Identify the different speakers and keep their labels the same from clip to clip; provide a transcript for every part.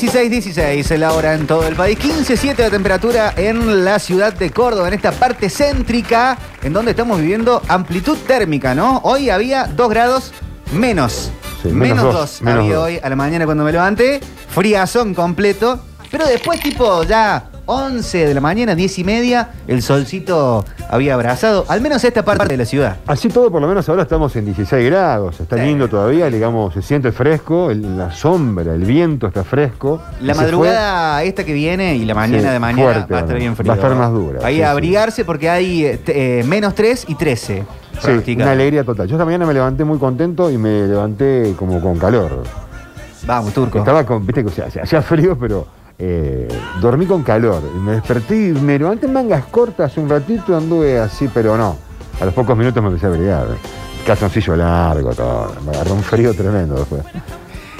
Speaker 1: 16, 16 la hora en todo el país. 15, 7 la temperatura en la ciudad de Córdoba, en esta parte céntrica, en donde estamos viviendo amplitud térmica, ¿no? Hoy había 2 grados menos.
Speaker 2: Sí,
Speaker 1: menos
Speaker 2: menos
Speaker 1: 2
Speaker 2: dos, menos
Speaker 1: había
Speaker 2: dos.
Speaker 1: hoy a la mañana cuando me levanté. Friazón completo. Pero después, tipo, ya 11 de la mañana, 10 y media, el solcito había abrazado, al menos esta parte de la ciudad.
Speaker 2: Así todo, por lo menos ahora estamos en 16 grados. Está
Speaker 1: Sí.
Speaker 2: lindo todavía, digamos, se siente fresco, el- la sombra, el viento está fresco.
Speaker 1: La madrugada esta que viene y la mañana
Speaker 2: Sí,
Speaker 1: de mañana
Speaker 2: fuerte,
Speaker 1: va a estar bien frío.
Speaker 2: va a estar más dura,
Speaker 1: Ahí
Speaker 2: sí,
Speaker 1: abrigarse porque hay eh, te- eh, menos 3 y 13.
Speaker 2: fue- Sí, una alegría total. Yo esta mañana me levanté muy contento y me levanté como con calor.
Speaker 1: Vamos, turco.
Speaker 2: Estaba con, viste, que o sea, hacía frío, pero eh, dormí con calor. Me desperté y me en mangas cortas un ratito, anduve así, pero no. A los pocos minutos me empecé a brillar. Calzoncillo largo, todo. Me agarró un frío tremendo después.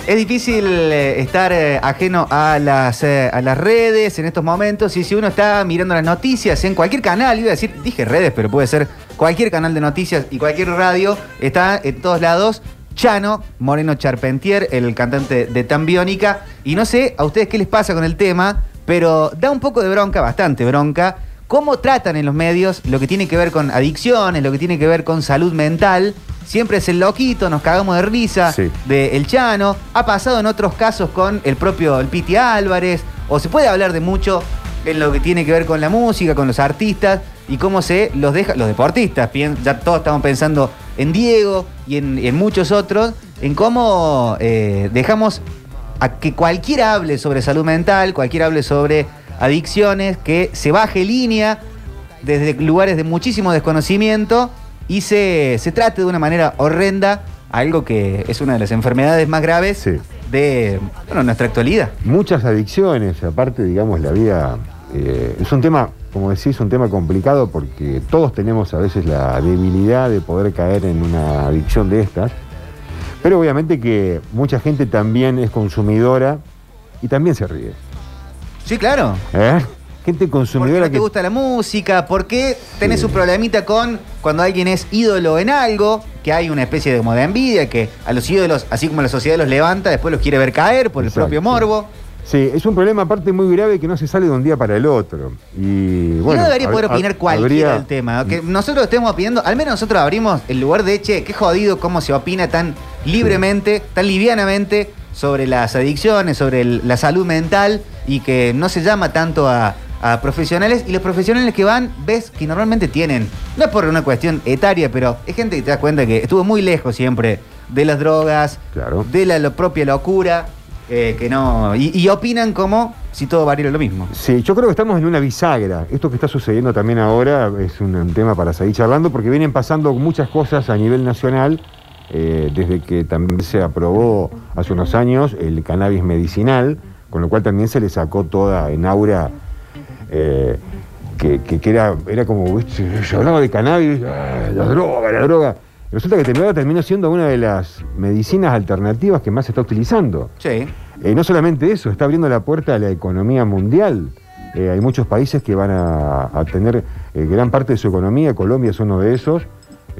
Speaker 1: Es difícil eh, estar eh, ajeno a las, a las redes en estos momentos y si uno está mirando las noticias en cualquier canal, iba a decir, dije redes, pero puede ser cualquier canal de noticias y cualquier radio, está en todos lados Chano Moreno Charpentier, el cantante de Tambiónica, y no sé a ustedes qué les pasa con el tema, pero da un poco de bronca, bastante bronca, cómo tratan en los medios lo que tiene que ver con adicciones, lo que tiene que ver con salud mental. Siempre es el loquito, nos cagamos de risa
Speaker 2: Sí.
Speaker 1: de El Chano. Ha pasado en otros casos con el propio el Piti Álvarez. O se puede hablar de mucho en lo que tiene que ver con la música, con los artistas y cómo se los deja, los deportistas. Ya todos estamos pensando en Diego y en, en muchos otros, en cómo eh, dejamos a que cualquiera hable sobre salud mental, cualquiera hable sobre adicciones, que se baje línea desde lugares de muchísimo desconocimiento y se, se trate de una manera horrenda algo que es una de las enfermedades más graves
Speaker 2: Sí.
Speaker 1: de bueno, nuestra actualidad.
Speaker 2: Muchas adicciones, aparte, digamos, la vida. eh, es un tema, como decís, un tema complicado porque todos tenemos a veces la debilidad de poder caer en una adicción de estas. Pero obviamente que mucha gente también es consumidora y también se ríe.
Speaker 1: Sí, claro.
Speaker 2: ¿eh? Gente
Speaker 1: ¿Por qué
Speaker 2: consumidora
Speaker 1: no te
Speaker 2: que.
Speaker 1: gusta la música? ¿Por qué tenés
Speaker 2: Sí.
Speaker 1: un problemita con cuando alguien es ídolo en algo? Que hay una especie de, como de envidia que a los ídolos, así como la sociedad los levanta, después los quiere ver caer por el propio morbo.
Speaker 2: Sí, es un problema aparte muy grave que no se sale de un día para el otro. Y
Speaker 1: Y
Speaker 2: bueno.
Speaker 1: no debería poder opinar cualquiera del tema. Que nosotros estemos opinando, al menos nosotros abrimos el lugar de, che, qué jodido cómo se opina tan libremente, tan livianamente sobre las adicciones, sobre el- la salud mental y que no se llama tanto a, a profesionales. Y los profesionales que van, ves que normalmente tienen, no es por una cuestión etaria, pero es gente que te das cuenta que estuvo muy lejos siempre de las drogas,
Speaker 2: Claro.
Speaker 1: de la lo- propia locura. Eh, que no y, opinan como si todo valiera lo mismo.
Speaker 2: Sí, yo creo que estamos en una bisagra. Esto que está sucediendo también ahora es un, tema para seguir charlando porque vienen pasando muchas cosas a nivel nacional. eh, desde que también se aprobó hace unos años el cannabis medicinal, con lo cual también se le sacó toda en aura eh, que, que- era, era como, se hablaba de cannabis, la droga, la droga. Resulta que terminó, terminó siendo una de las medicinas alternativas que más se está utilizando.
Speaker 1: Sí.
Speaker 2: Eh, no solamente eso, está abriendo la puerta a la economía mundial. Eh, hay muchos países que van a, a tener eh, gran parte de su economía, Colombia es uno de esos.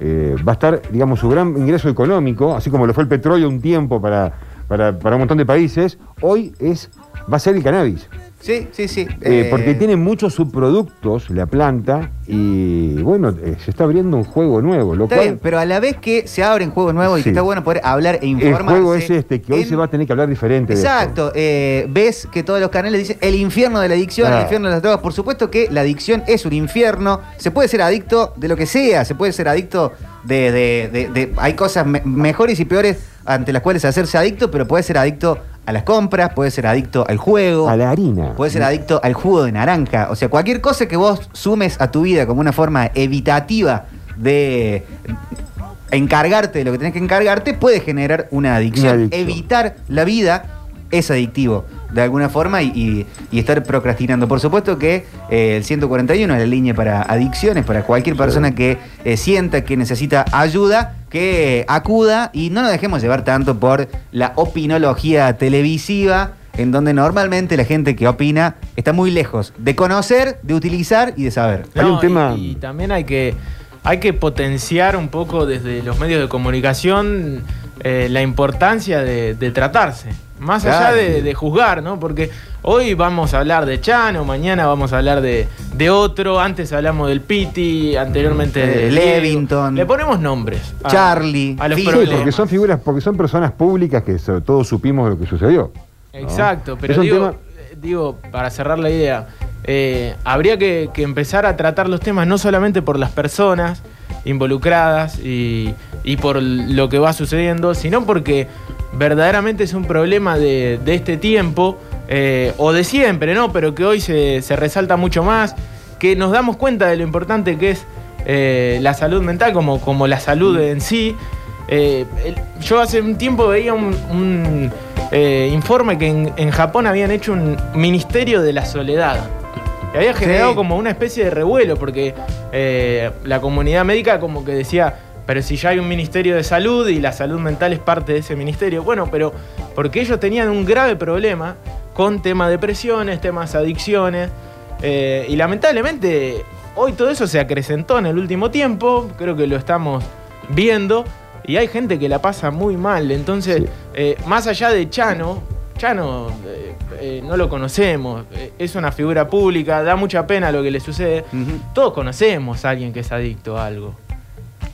Speaker 2: Eh, va a estar, digamos, su gran ingreso económico, así como lo fue el petróleo un tiempo para, para, para un montón de países, hoy es, va a ser el cannabis.
Speaker 1: Sí, sí, sí.
Speaker 2: Eh,
Speaker 1: Eh,
Speaker 2: porque tiene muchos subproductos la planta y bueno, eh, se está abriendo un juego nuevo, lo
Speaker 1: Está
Speaker 2: cual
Speaker 1: bien, pero a la vez que se abren juegos nuevos y
Speaker 2: Sí.
Speaker 1: que está bueno poder hablar e
Speaker 2: el
Speaker 1: informarse.
Speaker 2: juego es este, que hoy
Speaker 1: en-
Speaker 2: se va a tener que hablar diferente.
Speaker 1: Exacto, eh, ves que todos los canales dicen el infierno de la adicción, el
Speaker 2: Ah.
Speaker 1: infierno de las drogas. Por supuesto que la adicción es un infierno. Se puede ser adicto de lo que sea, se puede ser adicto de. de- de- de- hay cosas me- mejores y peores ante las cuales hacerse adicto, pero puede ser adicto a las compras, puede ser adicto al juego.
Speaker 2: A la harina.
Speaker 1: Puede ser adicto al jugo de naranja. O sea, cualquier cosa que vos sumes a tu vida como una forma evitativa de encargarte de lo que tenés que encargarte, puede generar una adicción.
Speaker 2: Una.
Speaker 1: Evitar la vida es adictivo de alguna forma y, y- y estar procrastinando. Por supuesto que eh, el 141 es la línea para adicciones, para cualquier persona que eh, sienta que necesita ayuda, que acuda y no nos dejemos llevar tanto por la opinología televisiva, en donde normalmente la gente que opina está muy lejos de conocer, de utilizar y de saber.
Speaker 2: Hay un tema-
Speaker 3: Y, y también hay que, hay que potenciar un poco desde los medios de comunicación eh, la importancia de, de tratarse. Más allá de, de juzgar, ¿no? Porque hoy vamos a hablar de Chano, mañana vamos a hablar de, de otro, antes hablamos del Piti, anteriormente
Speaker 1: Eh,
Speaker 3: de
Speaker 1: Levington.
Speaker 3: Le ponemos nombres. a-
Speaker 1: Charlie,
Speaker 3: A los.
Speaker 2: Sí, porque son figuras, porque son personas públicas que so- todos supimos lo que sucedió. ¿no?
Speaker 3: Exacto, pero
Speaker 2: un
Speaker 3: digo,
Speaker 2: tema-
Speaker 3: eh, digo, para cerrar la idea, eh, habría que, que empezar a tratar los temas no solamente por las personas involucradas y, y por lo que va sucediendo, sino porque verdaderamente es un problema de, de este tiempo, eh, o de siempre, ¿no? Pero que hoy se, se resalta mucho más, que nos damos cuenta de lo importante que es eh, la salud mental como, como la salud en sí. Eh, yo hace un tiempo veía un, un, informe que en, en Japón habían hecho un ministerio de la soledad. Y había generado
Speaker 1: Sí.
Speaker 3: como una especie de revuelo, porque la comunidad médica como que decía, pero si ya hay un ministerio de salud y la salud mental es parte de ese ministerio. Bueno, pero porque ellos tenían un grave problema con temas de depresiones, temas adicciones, eh, y lamentablemente hoy todo eso se acrecentó en el último tiempo, creo que lo estamos viendo, y hay gente que la pasa muy mal. Entonces,
Speaker 2: Sí.
Speaker 3: eh, más allá de Chano, Chano eh, no lo conocemos, es una figura pública, da mucha pena lo que le sucede. Todos conocemos a alguien que es adicto a algo.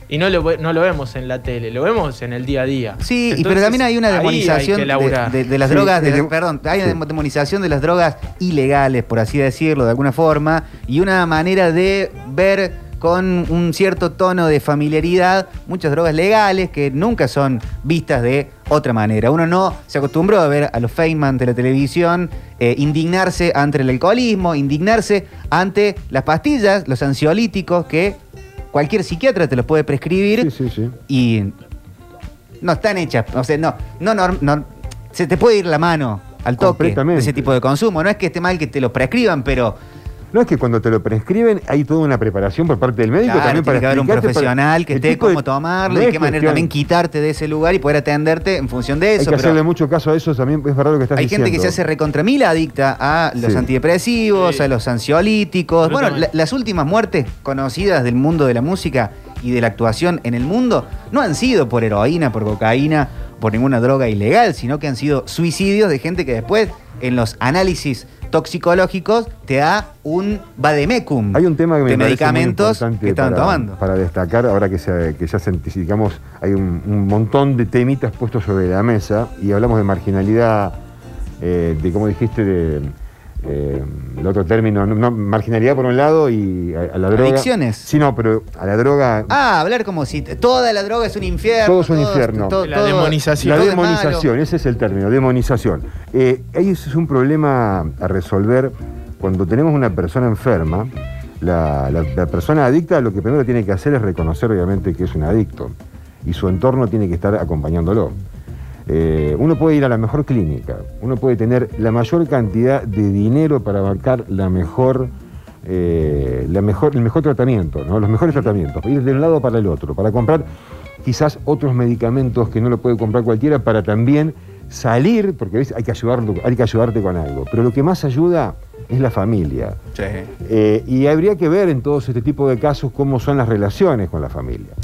Speaker 3: Y no lo, no lo vemos en la tele, lo vemos en el día a día.
Speaker 1: Sí, y pero
Speaker 3: Entonces,
Speaker 1: también hay una demonización de, de- de las
Speaker 2: Sí,
Speaker 1: drogas, de
Speaker 2: dem-
Speaker 1: perdón, hay una demonización de las drogas ilegales, por así decirlo, de alguna forma, y una manera de ver con un cierto tono de familiaridad muchas drogas legales que nunca son vistas de otra manera. Uno no se acostumbró a ver a los Feynman de la televisión eh, indignarse ante el alcoholismo, indignarse ante las pastillas, los ansiolíticos que cualquier psiquiatra te los puede prescribir
Speaker 2: Sí, sí, sí.
Speaker 1: y no están hechas, o sea, no, no, no, no- se te puede ir la mano al toque de ese tipo de consumo. No es que esté mal que te lo prescriban, pero
Speaker 2: No es que cuando te lo prescriben hay toda una preparación por parte del médico
Speaker 1: claro,
Speaker 2: también
Speaker 1: tiene
Speaker 2: para
Speaker 1: que haber un profesional que esté
Speaker 2: de-
Speaker 1: cómo tomarlo
Speaker 2: no es
Speaker 1: qué manera
Speaker 2: cuestión-
Speaker 1: también quitarte de ese lugar y poder atenderte en función de
Speaker 2: Hay
Speaker 1: eso.
Speaker 2: que
Speaker 1: pero
Speaker 2: hacerle mucho caso a eso, también es verdad lo que estás
Speaker 1: hay
Speaker 2: diciendo.
Speaker 1: gente que se hace recontra mil adicta a los
Speaker 2: Sí.
Speaker 1: antidepresivos,
Speaker 3: Sí.
Speaker 1: a los ansiolíticos. Bueno, la- las últimas muertes conocidas del mundo de la música y de la actuación en el mundo no han sido por heroína, por cocaína, por ninguna droga ilegal, sino que han sido suicidios de gente que después en los análisis toxicológicos te da un vademecum
Speaker 2: Hay un tema que me
Speaker 1: de
Speaker 2: parece muy
Speaker 1: medicamentos
Speaker 2: importante
Speaker 1: que estaban
Speaker 2: para,
Speaker 1: tomando.
Speaker 2: para destacar, ahora que, se, que ya digamos, hay un, un montón de temitas puestos sobre la mesa y hablamos de marginalidad, eh, de como dijiste, de eh, el otro término, no, no, marginalidad por un lado y a, a la droga.
Speaker 1: Adicciones.
Speaker 2: Sí, no, pero a la droga.
Speaker 1: Ah, hablar como si toda la droga es un infierno.
Speaker 2: Todo es un infierno.
Speaker 3: La demonización.
Speaker 2: La
Speaker 1: es
Speaker 2: demonización, ese es el término, demonización. Eh, ahí ese es un problema a resolver cuando tenemos una persona enferma. La, la- la persona adicta lo que primero tiene que hacer es reconocer obviamente que es un adicto y su entorno tiene que estar acompañándolo. Eh, uno puede ir a la mejor clínica, uno puede tener la mayor cantidad de dinero para abarcar la mejor, eh, la mejor, el mejor tratamiento, ¿no? los mejores tratamientos, ir de un lado para el otro, para comprar quizás otros medicamentos que no lo puede comprar cualquiera para también salir, porque ¿ves? Hay, que ayudarlo, hay que ayudarte con algo. Pero lo que más ayuda es la familia. Eh, y habría que ver en todos este tipo de casos cómo son las relaciones con la familia.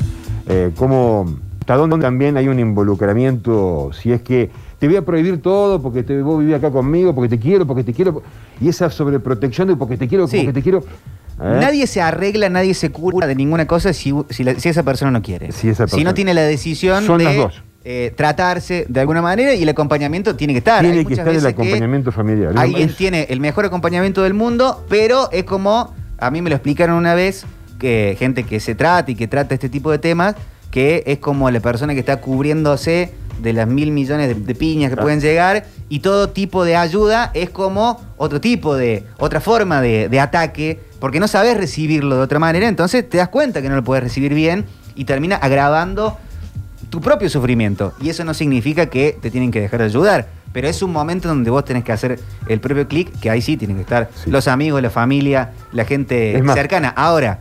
Speaker 2: Cómo, hasta dónde también hay un involucramiento, si es que te voy a prohibir todo porque te, vos vivís acá conmigo, porque te quiero, porque te quiero. Y esa sobreprotección de porque te quiero,
Speaker 1: Sí.
Speaker 2: porque te quiero. ¿eh?
Speaker 1: Nadie se arregla, nadie se cura de ninguna cosa si, si la- si esa persona no quiere.
Speaker 2: Si esa
Speaker 1: no tiene la decisión
Speaker 2: Son
Speaker 1: de
Speaker 2: las dos.
Speaker 1: eh, tratarse de alguna manera y el acompañamiento tiene que estar.
Speaker 2: Tiene
Speaker 1: Hay
Speaker 2: que estar el acompañamiento familiar.
Speaker 1: Alguien
Speaker 2: Es-
Speaker 1: tiene el mejor acompañamiento del mundo, pero es como, a mí me lo explicaron una vez, que gente que se trata y que trata este tipo de temas, que es como la persona que está cubriéndose de las mil millones de, de piñas que pueden llegar y todo tipo de ayuda es como otro tipo de, otra forma de, de ataque, porque no sabes recibirlo de otra manera, entonces te das cuenta que no lo puedes recibir bien y termina agravando tu propio sufrimiento. Y eso no significa que te tienen que dejar de ayudar. Pero es un momento donde vos tenés que hacer el propio clic, que ahí sí tienen que estar
Speaker 2: Sí.
Speaker 1: los amigos, la familia, la gente
Speaker 2: más-
Speaker 1: cercana. Ahora,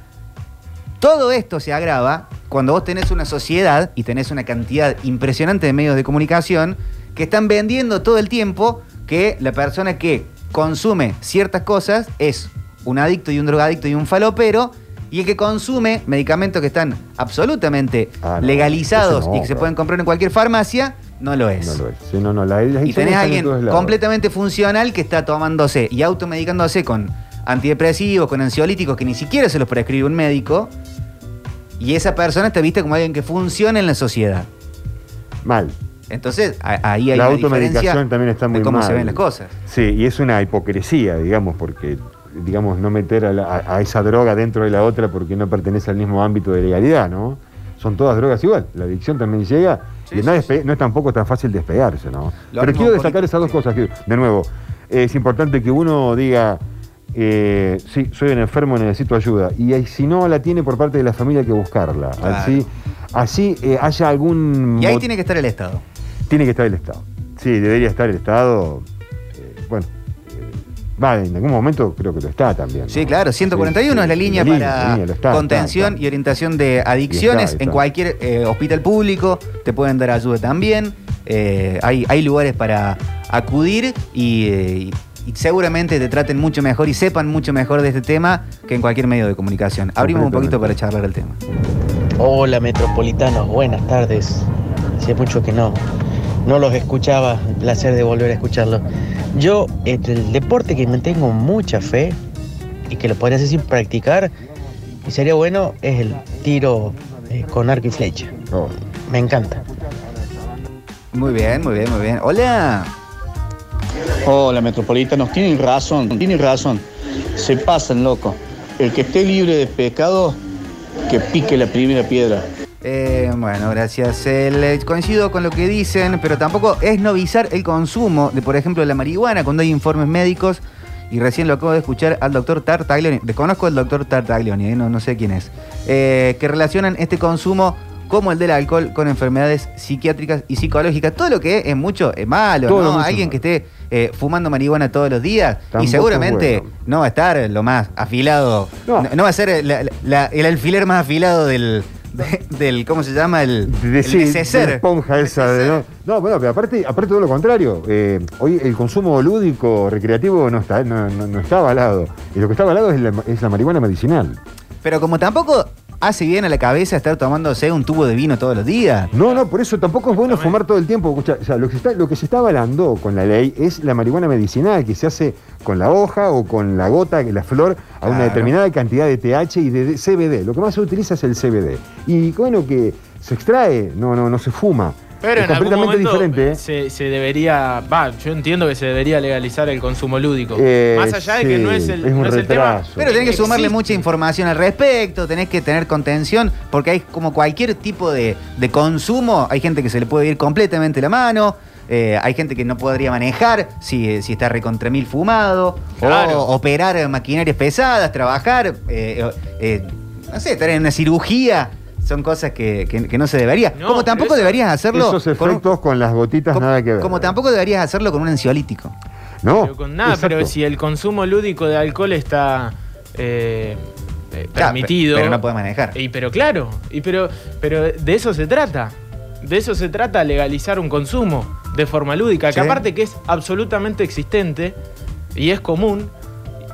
Speaker 1: todo esto se agrava cuando vos tenés una sociedad y tenés una cantidad impresionante de medios de comunicación que están vendiendo todo el tiempo que la persona que consume ciertas cosas es un adicto y un drogadicto y un falopero Y el que consume medicamentos que están absolutamente
Speaker 2: Ah, no,
Speaker 1: legalizados
Speaker 2: no,
Speaker 1: y que se pueden comprar en cualquier farmacia, no lo es.
Speaker 2: No lo es. Sí, no, no, la- las
Speaker 1: Y tenés a alguien completamente funcional que está tomándose y automedicándose con antidepresivos, con ansiolíticos que ni siquiera se los prescribe un médico. Y esa persona está vista como alguien que funciona en la sociedad.
Speaker 2: Mal.
Speaker 1: Entonces, ahí hay
Speaker 2: La
Speaker 1: una
Speaker 2: automedicación también está muy
Speaker 1: de cómo
Speaker 2: mal.
Speaker 1: se ven las cosas.
Speaker 2: Sí, y es una hipocresía, digamos, porque digamos no meter a, la- a- a esa droga dentro de la otra porque no pertenece al mismo ámbito de legalidad, ¿no? Son todas drogas igual. La adicción también llega
Speaker 1: Sí,
Speaker 2: y
Speaker 1: sí,
Speaker 2: no, es
Speaker 1: sí.
Speaker 2: despe- no es tampoco tan fácil despegarse, ¿no?
Speaker 1: Lo
Speaker 2: Pero quiero destacar esas dos cosas. que, de nuevo, es importante que uno diga, eh, sí, soy un enfermo, necesito ayuda. Y si no la tiene por parte de la familia, hay que buscarla.
Speaker 1: Claro.
Speaker 2: Así, así eh, haya algún...
Speaker 1: Y ahí tiene que estar el Estado.
Speaker 2: tiene que estar el Estado. Sí, debería estar el Estado. eh, bueno, va, en algún momento creo que lo está también. ¿no?
Speaker 1: Sí, claro, 141
Speaker 2: Sí,
Speaker 1: es la línea
Speaker 2: la
Speaker 1: para
Speaker 2: la línea, lo está,
Speaker 1: contención
Speaker 2: está, está.
Speaker 1: y orientación de adicciones. En cualquier hospital público te pueden dar ayuda también. Hay, hay lugares para acudir y, y seguramente te traten mucho mejor y sepan mucho mejor de este tema que en cualquier medio de comunicación. Abrimos un poquito para charlar el tema.
Speaker 4: Hola metropolitanos, buenas tardes. Hace mucho que no, no los escuchaba, el placer de volver a escucharlos. Yo, el deporte que me tengo mucha fe y que lo podría hacer sin practicar, y sería bueno, es el tiro eh, con arco y flecha.
Speaker 2: Oh,
Speaker 4: Me encanta.
Speaker 1: Muy bien, muy bien, muy bien. Hola.
Speaker 5: Hola, metropolitanos, tienen razón, tienen razón. Se pasan, loco. El que esté libre de pecado, que pique la primera piedra.
Speaker 1: Eh, bueno, gracias. Le- coincido con lo que dicen, pero tampoco es novizar el consumo de, por ejemplo, la marihuana cuando hay informes médicos. Y recién lo acabo de escuchar al doctor Tartaglioni. Desconozco al doctor Tartaglioni, eh, no, no sé quién es. eh, que relacionan este consumo como el del alcohol con enfermedades psiquiátricas y psicológicas. Todo lo que es, es mucho es malo,
Speaker 2: Todo
Speaker 1: ¿no?
Speaker 2: mucho
Speaker 1: Alguien
Speaker 2: malo.
Speaker 1: que esté eh, fumando marihuana todos los días
Speaker 2: Tampoco
Speaker 1: y seguramente
Speaker 2: bueno.
Speaker 1: no va a estar lo más afilado.
Speaker 2: No.
Speaker 1: No, no va a ser la- la- el alfiler más afilado del, de- del ¿cómo se llama? El,
Speaker 2: de,
Speaker 1: el
Speaker 2: sí,
Speaker 1: neceser.
Speaker 2: esponja esa. de- no, no, bueno, pero aparte, aparte todo lo contrario. eh, hoy el consumo lúdico, recreativo, no está, no, no- no está avalado. Y lo que está avalado es la, es la marihuana medicinal.
Speaker 1: Pero como tampoco hace bien a la cabeza estar tomándose un tubo de vino todos los días.
Speaker 2: No, no, por eso tampoco es bueno fumar todo el tiempo. Escucha, o sea, lo, que se está, lo que se está avalando con la ley es la marihuana medicinal que se hace con la hoja o con la gota, la flor, a una determinada cantidad de TH y de CBD. Lo que más se utiliza es el CBD. Y bueno, que se extrae, no, no, no se fuma.
Speaker 3: Pero
Speaker 2: es
Speaker 3: en algún
Speaker 2: completamente
Speaker 3: momento
Speaker 2: diferente. ¿eh?
Speaker 3: se, se debería, va, yo entiendo que se debería legalizar el consumo lúdico.
Speaker 2: Eh,
Speaker 3: Más allá de que no es el,
Speaker 2: es un
Speaker 3: no es el tema.
Speaker 2: retraso.
Speaker 1: Pero tenés que sumarle mucha información al respecto, tenés que tener contención, porque hay como cualquier tipo de, de consumo, hay gente que se le puede ir completamente la mano, eh, hay gente que no podría manejar si, si está recontra mil fumado,
Speaker 3: Claro.
Speaker 1: o operar maquinarias pesadas, trabajar, eh, eh, no sé, estar en una cirugía, son cosas que, que- que no se debería.
Speaker 3: No,
Speaker 1: como
Speaker 3: pero
Speaker 1: tampoco
Speaker 3: eso-
Speaker 1: deberías hacerlo
Speaker 2: Esos
Speaker 1: con un-
Speaker 2: efectos con las gotitas
Speaker 1: como,
Speaker 2: nada que ver.
Speaker 1: como tampoco deberías hacerlo con un ansiolítico.
Speaker 2: No.
Speaker 3: Pero con nada,
Speaker 2: exacto.
Speaker 3: pero si el consumo lúdico de alcohol está eh, eh,
Speaker 1: Claro,
Speaker 3: permitido.
Speaker 1: pe- pero no puede manejar.
Speaker 3: Y pero claro, y pero, pero de eso se trata. De eso se trata legalizar un consumo de forma lúdica, que aparte que es absolutamente existente y es común,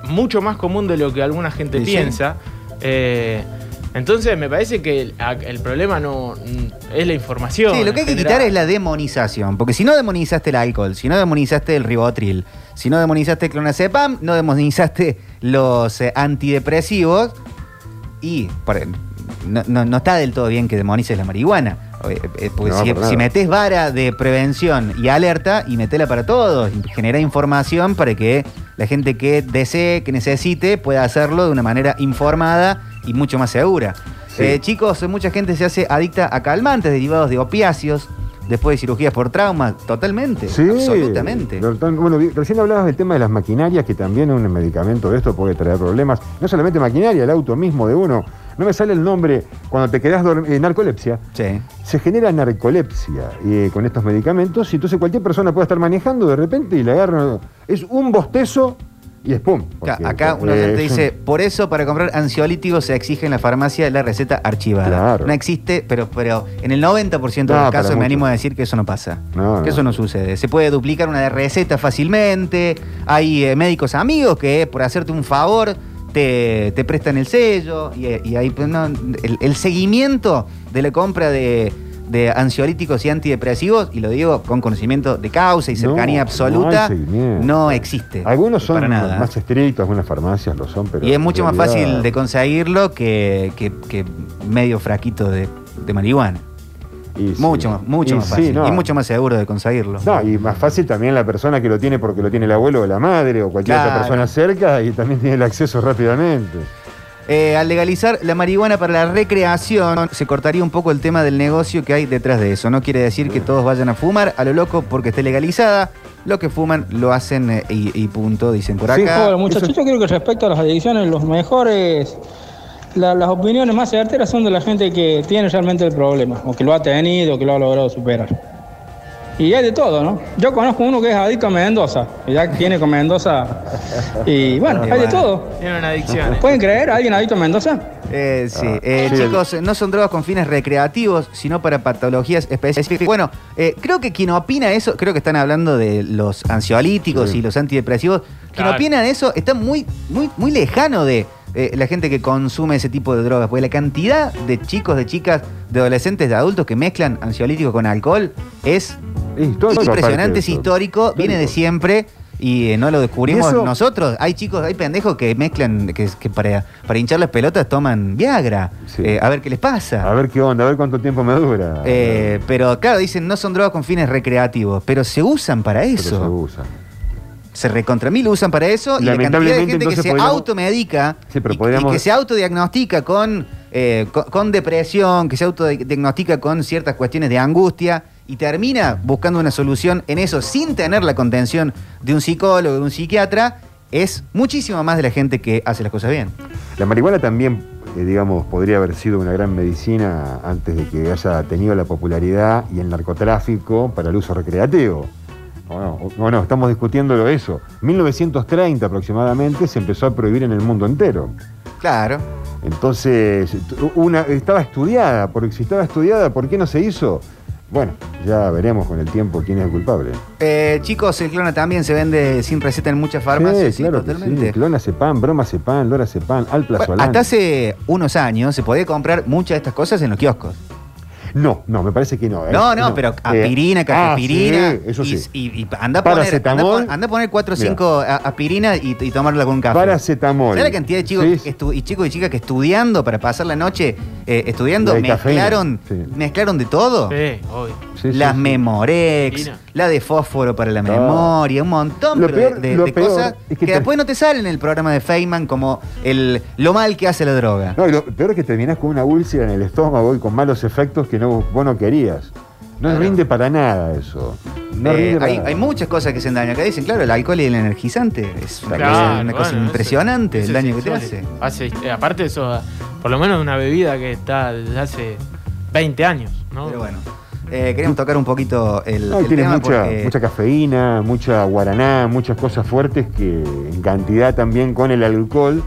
Speaker 3: mucho más común de lo que alguna gente
Speaker 1: Sí, sí.
Speaker 3: piensa. Eh, entonces me parece que el, problema no es la información.
Speaker 1: Sí, lo que hay que quitar es la demonización. Porque si no demonizaste el alcohol, si no demonizaste el ribotril, si no demonizaste el clonazepam, no demonizaste los eh, antidepresivos y por- no, no- no está del todo bien que demonices la marihuana. Eh, eh, Porque
Speaker 2: No,
Speaker 1: si,
Speaker 2: por
Speaker 1: si metes vara de prevención y alerta y metela para todos, y genera información para que la gente que desee, que necesite, pueda hacerlo de una manera informada y mucho más segura.
Speaker 2: Sí.
Speaker 1: Eh, chicos, mucha gente se hace adicta a calmantes derivados de opiáceos después de cirugías por trauma. Totalmente.
Speaker 2: Sí,
Speaker 1: Absolutamente.
Speaker 2: doctor, Bueno, recién hablabas del tema de las maquinarias, que también un medicamento de esto puede traer problemas. No solamente maquinaria, el auto mismo de uno. No me sale el nombre, cuando te quedas en narcolepsia,
Speaker 1: Sí.
Speaker 2: se genera narcolepsia eh, con estos medicamentos y entonces cualquier persona puede estar manejando de repente y le agarra... Es un bostezo y es pum.
Speaker 1: Acá,
Speaker 2: porque,
Speaker 1: acá un
Speaker 2: eh,
Speaker 1: oyente
Speaker 2: es un-
Speaker 1: dice, por eso para comprar ansiolíticos se exige en la farmacia la receta archivada.
Speaker 2: Claro.
Speaker 1: No existe, pero, pero en el 90% de
Speaker 2: No,
Speaker 1: los casos me animo a decir que eso no pasa.
Speaker 2: No,
Speaker 1: que
Speaker 2: no.
Speaker 1: eso no sucede. Se puede duplicar una receta fácilmente. Hay eh, médicos amigos que por hacerte un favor te, te prestan el sello y, y ahí pues, el seguimiento de la compra de, de ansiolíticos y antidepresivos, y lo digo con conocimiento de causa y cercanía
Speaker 2: No,
Speaker 1: absoluta,
Speaker 2: no
Speaker 1: existe.
Speaker 2: Algunos son
Speaker 1: para nada.
Speaker 2: más estrictos, algunas farmacias lo son, pero.
Speaker 1: y es mucho más fácil de conseguirlo que, que- que medio fraquito de, de marihuana.
Speaker 2: y sí.
Speaker 1: Mucho más, mucho
Speaker 2: Y
Speaker 1: más
Speaker 2: sí,
Speaker 1: fácil.
Speaker 2: no.
Speaker 1: Y mucho más seguro de conseguirlo.
Speaker 2: No, y más fácil también la persona que lo tiene porque lo tiene el abuelo o la madre o cualquier otra persona cerca y también tiene el acceso rápidamente.
Speaker 1: Eh, al legalizar la marihuana para la recreación, se cortaría un poco el tema del negocio que hay detrás de eso. No quiere decir que todos vayan a fumar a lo loco porque esté legalizada. Lo que fuman lo hacen eh, y, y punto, dicen por
Speaker 2: Sí,
Speaker 1: acá.
Speaker 6: Joder, muchachos, yo creo que respecto a las adicciones, los mejores, la- las opiniones más certeras son de la gente que tiene realmente el problema, o que lo ha tenido, o que lo ha logrado superar. Y hay de todo, ¿no? Yo conozco uno que es adicto a Mendoza, y ya tiene con Mendoza. Y bueno, hay de todo.
Speaker 3: Tiene una adicción.
Speaker 6: ¿Pueden creer a alguien adicto a Mendoza?
Speaker 1: Eh, sí,
Speaker 2: Ah,
Speaker 1: Eh,
Speaker 2: sí,
Speaker 1: chicos, no son drogas con fines recreativos, sino para patologías específicas. Bueno, eh, creo que quien opina eso, creo que están hablando de los ansiolíticos
Speaker 2: Sí.
Speaker 1: y los antidepresivos. Quien
Speaker 3: Claro.
Speaker 1: opina eso está muy, muy, muy lejano de eh, la gente que consume ese tipo de drogas. Porque la cantidad de chicos, de chicas, de adolescentes, de adultos que mezclan ansiolíticos con alcohol es
Speaker 2: histórico,
Speaker 1: impresionante, es histórico, viene de siempre. Y eh, no lo descubrimos
Speaker 2: eso-
Speaker 1: nosotros. Hay chicos, hay pendejos que mezclan, que, que para, para hinchar las pelotas toman Viagra.
Speaker 2: Sí.
Speaker 1: Eh, a ver qué les pasa.
Speaker 2: A ver qué onda, a ver cuánto tiempo me dura.
Speaker 1: Eh, pero claro, dicen, no son drogas con fines recreativos, pero se usan para
Speaker 2: Pero
Speaker 1: eso.
Speaker 2: se usa.
Speaker 1: Se recontra mil usan para eso y la cantidad de gente que se
Speaker 2: podríamos-
Speaker 1: automedica
Speaker 2: Sí, pero
Speaker 1: y- que se autodiagnostica con, eh, con, con depresión, que se autodiagnostica con ciertas cuestiones de angustia y termina buscando una solución en eso sin tener la contención de un psicólogo, de un psiquiatra, es muchísimo más de la gente que hace las cosas bien.
Speaker 2: La marihuana también, eh, digamos, podría haber sido una gran medicina antes de que haya tenido la popularidad y el narcotráfico para el uso recreativo. ¿O no? ¿O no? Estamos discutiendo eso. 1930 aproximadamente se empezó a prohibir en el mundo entero.
Speaker 1: Claro.
Speaker 2: Entonces, una, estaba estudiada, porque si estaba estudiada, ¿por qué no se hizo? Bueno, ya veremos con el tiempo quién es el culpable.
Speaker 1: Eh, chicos, el clona también se vende sin receta en muchas farmacias.
Speaker 2: sí, claro que
Speaker 1: totalmente.
Speaker 2: sí. Clonazepam, bromacepan, lorazepam, alplazolam.
Speaker 1: Hasta hace unos años se podía comprar muchas de estas cosas en los kioscos.
Speaker 2: No, no, me parece que no. ¿eh?
Speaker 1: No, no, pero aspirina,
Speaker 2: Eh,
Speaker 1: cafeaspirina.
Speaker 2: ah, sí, eso
Speaker 1: y,
Speaker 2: sí.
Speaker 1: y- y anda a poner, anda, anda a poner 4 o
Speaker 2: Mira.
Speaker 1: 5 aspirinas y, y tomarla con un café.
Speaker 2: Paracetamol.
Speaker 1: ¿Sabes la cantidad de chicos,
Speaker 2: Sí,
Speaker 1: que estu- y chicos y chicas que estudiando para pasar la noche eh, estudiando mezclaron,
Speaker 2: sí.
Speaker 1: mezclaron de todo?
Speaker 3: Sí, obvio.
Speaker 2: Sí,
Speaker 1: Las
Speaker 2: sí.
Speaker 1: Memorex, la de fósforo para la
Speaker 2: No.
Speaker 1: memoria, un montón
Speaker 2: Lo
Speaker 1: de-
Speaker 2: peor-
Speaker 1: de,
Speaker 2: lo
Speaker 1: de
Speaker 2: peor
Speaker 1: cosas
Speaker 2: es
Speaker 1: que,
Speaker 2: que te-
Speaker 1: después no te salen en el programa de Feynman como el, lo mal que hace la droga.
Speaker 2: No, y lo peor es que terminás con una úlcera en el estómago y con malos efectos que no, vos no querías. No
Speaker 1: Claro.
Speaker 2: rinde para nada eso. No
Speaker 1: Eh,
Speaker 2: rinde para
Speaker 1: hay,
Speaker 2: nada.
Speaker 1: hay muchas cosas que hacen daño. Acá dicen, claro, el alcohol y el energizante es una
Speaker 3: Claro,
Speaker 1: cosa, una cosa
Speaker 3: bueno, eso-
Speaker 1: impresionante
Speaker 3: eso
Speaker 1: el daño que te hace.
Speaker 3: Hace, eh, aparte de eso, por lo menos una bebida que está desde hace 20 años, ¿no?
Speaker 1: Pero bueno, eh, queremos tocar un poquito el,
Speaker 2: No,
Speaker 1: el
Speaker 2: tiene
Speaker 1: tema
Speaker 2: mucha,
Speaker 1: porque-
Speaker 2: mucha cafeína, mucha guaraná, muchas cosas fuertes que en cantidad también con el alcohol.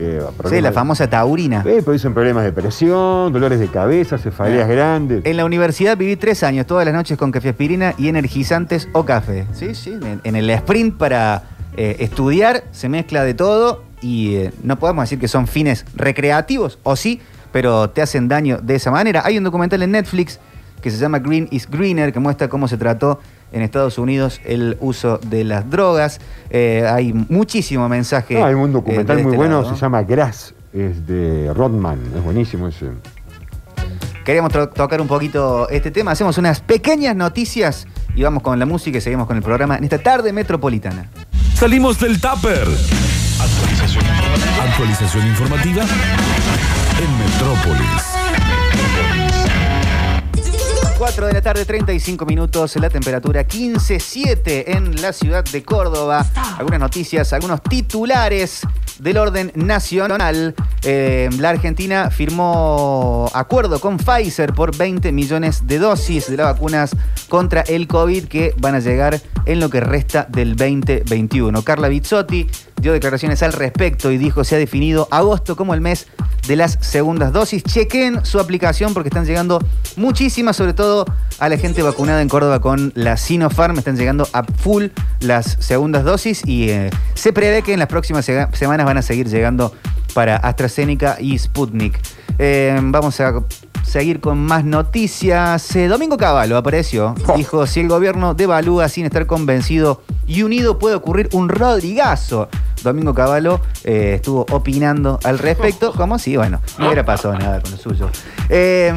Speaker 2: eh,
Speaker 1: Sí, la famosa taurina.
Speaker 2: Eh, producen problemas de presión, dolores de cabeza, cefaleas
Speaker 1: Eh.
Speaker 2: grandes.
Speaker 1: En la universidad viví tres años, todas las noches con café aspirina y energizantes o café. Sí, sí, en, en el sprint para eh, estudiar se mezcla de todo y eh, no podemos decir que son fines recreativos, o sí, pero te hacen daño de esa manera. Hay un documental en Netflix que se llama Green is Greener, que muestra cómo se trató en Estados Unidos el uso de las drogas. Eh, hay muchísimo mensaje.
Speaker 2: Ah, hay un
Speaker 1: eh,
Speaker 2: documental
Speaker 1: de
Speaker 2: muy
Speaker 1: este
Speaker 2: bueno,
Speaker 1: lado, ¿no?
Speaker 2: se llama Grass, es de Rodman, es buenísimo ese.
Speaker 1: Queríamos to- tocar un poquito este tema. Hacemos unas pequeñas noticias y vamos con la música y seguimos con el programa en esta tarde metropolitana.
Speaker 7: Salimos del tupper. Actualización informativa. Actualización informativa en Metrópolis.
Speaker 1: 4 de la tarde, 35 minutos, la temperatura 15.7 en la ciudad de Córdoba. Algunas noticias, algunos titulares del orden nacional. Eh, la Argentina firmó acuerdo con Pfizer por 20 millones de dosis de las vacunas contra el COVID que van a llegar en lo que resta del 2021. Carla Bizzotti, dio declaraciones al respecto y dijo se ha definido agosto como el mes de las segundas dosis. Chequen su aplicación porque están llegando muchísimas, sobre todo a la gente vacunada en Córdoba con la Sinopharm. Están llegando a full las segundas dosis y eh, se prevé que en las próximas semanas van a seguir llegando para AstraZeneca y Sputnik. Eh, vamos a seguir con más noticias. Eh, Domingo Cavallo apareció. Dijo, si el gobierno devalúa sin estar convencido y unido puede ocurrir un Rodrigazo. Domingo Cavallo eh, estuvo opinando al respecto, como si, bueno, no hubiera pasado nada con lo suyo. Eh,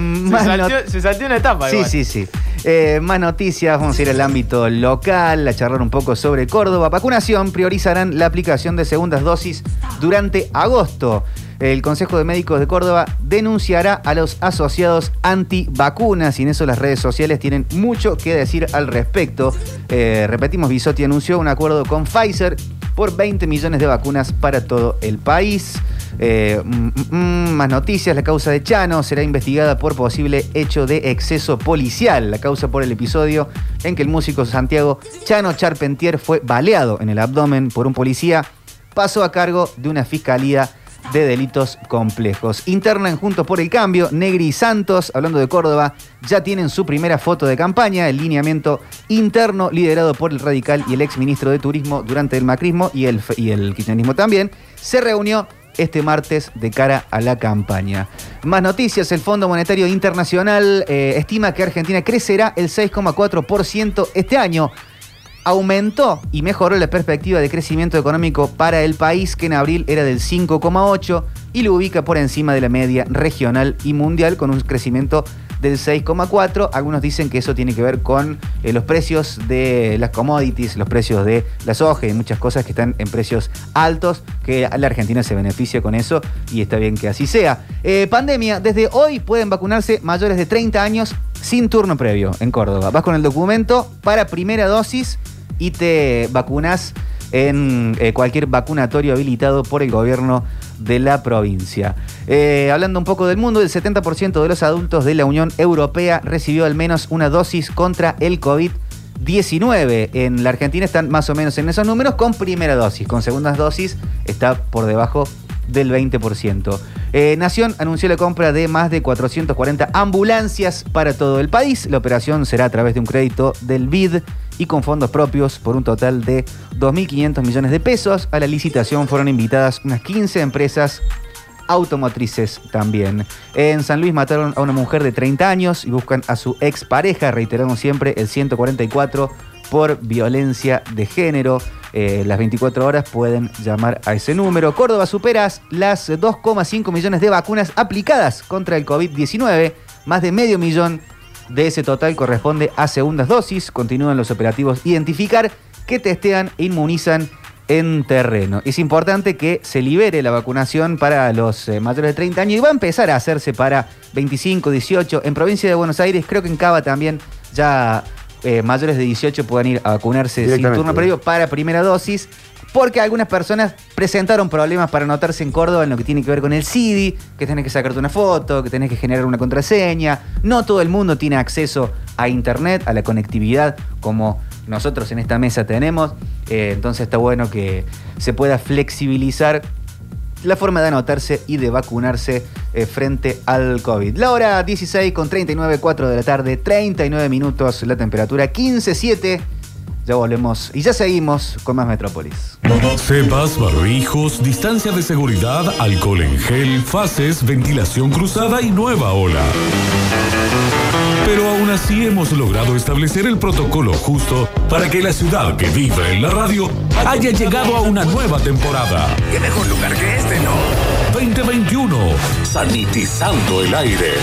Speaker 3: Se salteó una etapa.
Speaker 1: Sí,
Speaker 3: igual.
Speaker 1: sí, sí. Eh, más noticias, vamos a ir al ámbito local, a charlar un poco sobre Córdoba. Vacunación, priorizarán la aplicación de segundas dosis durante agosto. El Consejo de Médicos de Córdoba denunciará a los asociados antivacunas y en eso las redes sociales tienen mucho que decir al respecto. Eh, repetimos, Bisotti anunció un acuerdo con Pfizer por 20 millones de vacunas para todo el país. Eh, mm, mm, mm, más noticias, la causa de Chano será investigada por posible hecho de exceso policial. La causa por el episodio en que el músico Santiago Chano Charpentier fue baleado en el abdomen por un policía pasó a cargo de una fiscalía de delitos complejos. Internan Juntos por el Cambio, Negri y Santos, hablando de Córdoba, ya tienen su primera foto de campaña, el lineamiento interno liderado por el radical y el exministro de Turismo durante el macrismo y el, y el kirchnerismo también, se reunió este martes de cara a la campaña. Más noticias, el Fondo Monetario Internacional eh, estima que Argentina crecerá el 6,4% este año aumentó y mejoró la perspectiva de crecimiento económico para el país, que en abril era del 5,8 y lo ubica por encima de la media regional y mundial con un crecimiento del 6,4. Algunos dicen que eso tiene que ver con eh, los precios de las commodities, los precios de la soja y muchas cosas que están en precios altos, que la Argentina se beneficia con eso y está bien que así sea. Eh, pandemia, desde hoy pueden vacunarse mayores de 30 años sin turno previo en Córdoba. Vas con el documento para primera dosis y te vacunas en eh, cualquier vacunatorio habilitado por el gobierno de la provincia. Eh, hablando un poco del mundo, el 70% de los adultos de la Unión Europea recibió al menos una dosis contra el COVID-19. En la Argentina están más o menos en esos números con primera dosis. Con segundas dosis está por debajo del 20%. Eh, Nación anunció la compra de más de 440 ambulancias para todo el país. La operación será a través de un crédito del BID y con fondos propios por un total de 2.500 millones de pesos. A la licitación fueron invitadas unas 15 empresas automotrices también. En San Luis mataron a una mujer de 30 años y buscan a su expareja, reiteramos siempre el 144 por violencia de género. Eh, las 24 horas pueden llamar a ese número. Córdoba supera las 2,5 millones de vacunas aplicadas contra el COVID-19. Más de medio millón de ese total corresponde a segundas dosis. Continúan los operativos Identificar que testean e inmunizan en terreno. Es importante que se libere la vacunación para los eh, mayores de 30 años y va a empezar a hacerse para 25, 18. En provincia de Buenos Aires, creo que en Cava también ya eh, mayores de 18 puedan ir a vacunarse sin turno previo para primera dosis. Porque algunas personas presentaron problemas para anotarse en Córdoba en lo que tiene que ver con el CIDI, que tenés que sacarte una foto, que tenés que generar una contraseña. No todo el mundo tiene acceso a Internet, a la conectividad, como nosotros en esta mesa tenemos. Eh, entonces está bueno que se pueda flexibilizar la forma de anotarse y de vacunarse eh, frente al COVID. La hora 16 con 39, 4 de la tarde, 39 minutos, la temperatura 15.7. Ya volvemos y ya seguimos con más Metrópolis.
Speaker 7: Cepas, barbijos, distancia de seguridad, alcohol en gel, fases, ventilación cruzada y nueva ola. Pero aún así hemos logrado establecer el protocolo justo para que la ciudad que vive en la radio haya llegado a una nueva temporada.
Speaker 8: ¿Qué mejor lugar que este, no?
Speaker 7: 2021,
Speaker 8: Sanitizando el aire.